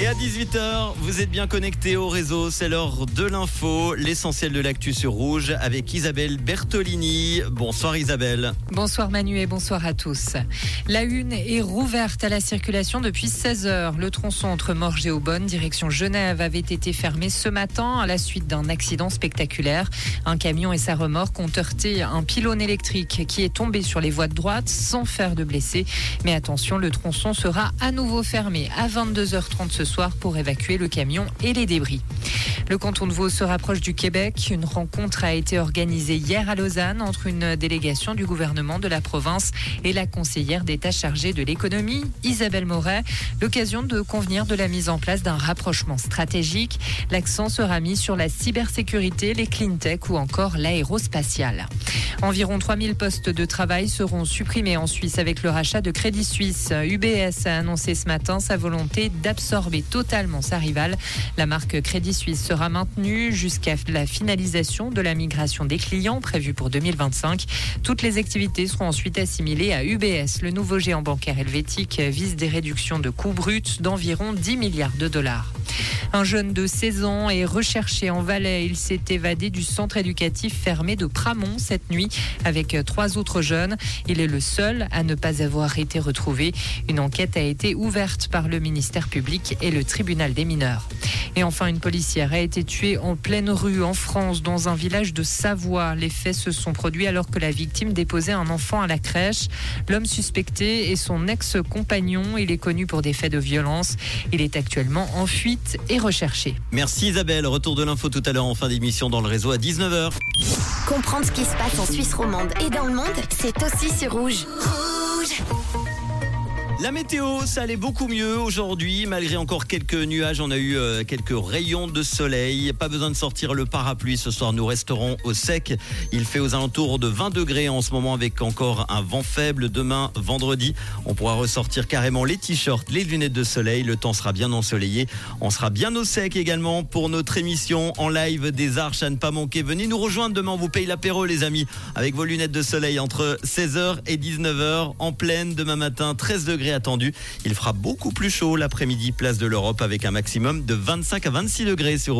Et à 18h, vous êtes bien connectés au réseau, c'est l'heure de l'info, l'essentiel de l'actu sur Rouge avec Isabelle Bertolini. Bonsoir Isabelle. Bonsoir Manu et bonsoir à tous. La une est rouverte à la circulation depuis 16 heures. Le tronçon entre Morges et Aubonne, direction Genève, avait été fermé ce matin à la suite d'un accident spectaculaire. Un camion et sa remorque ont heurté un pylône électrique qui est tombé sur les voies de droite sans faire de blessés. Mais attention, le tronçon sera à nouveau fermé à 22h30 ce soir pour évacuer le camion et les débris. Le canton de Vaud se rapproche du Québec. Une rencontre a été organisée hier à Lausanne entre une délégation du gouvernement de la province et la conseillère d'État chargée de l'économie, Isabelle Moret. L'occasion de convenir de la mise en place d'un rapprochement stratégique. L'accent sera mis sur la cybersécurité, les clean tech ou encore l'aérospatiale. Environ 3000 postes de travail seront supprimés en Suisse avec le rachat de Crédit Suisse. UBS a annoncé ce matin sa volonté d'absorber totalement sa rivale. La marque Crédit Suisse sera maintenue jusqu'à la finalisation de la migration des clients prévue pour 2025. Toutes les activités seront ensuite assimilées à UBS. Le nouveau géant bancaire helvétique vise des réductions de coûts bruts d'environ 10 milliards de dollars. Un jeune de 16 ans est recherché en Valais. Il s'est évadé du centre éducatif fermé de Pramont cette nuit avec trois autres jeunes. Il est le seul à ne pas avoir été retrouvé. Une enquête a été ouverte par le ministère public et le tribunal des mineurs. Et enfin, une policière a été tuée en pleine rue en France, dans un village de Savoie. Les faits se sont produits alors que la victime déposait un enfant à la crèche. L'homme suspecté est son ex-compagnon. Il est connu pour des faits de violence. Il est actuellement en fuite et recherché. Merci Isabelle. Retour de l'info tout à l'heure en fin d'émission dans le réseau à 19h. Comprendre ce qui se passe en Suisse romande et dans le monde, c'est aussi sur Rouge. Rouge La météo, ça allait beaucoup mieux aujourd'hui. Malgré encore quelques nuages, on a eu euh, quelques rayons de soleil. Pas besoin de sortir le parapluie ce soir. Nous resterons au sec. Il fait aux alentours de 20 degrés en ce moment avec encore un vent faible. Demain, vendredi, on pourra ressortir carrément les t-shirts, les lunettes de soleil. Le temps sera bien ensoleillé. On sera bien au sec également pour notre émission en live des Arches à ne pas manquer. Venez nous rejoindre demain. On vous paye l'apéro, les amis, avec vos lunettes de soleil entre 16h et 19h en pleine demain matin. 13 degrés attendu. Il fera beaucoup plus chaud l'après-midi, place de l'Europe, avec un maximum de 25 à 26 degrés sur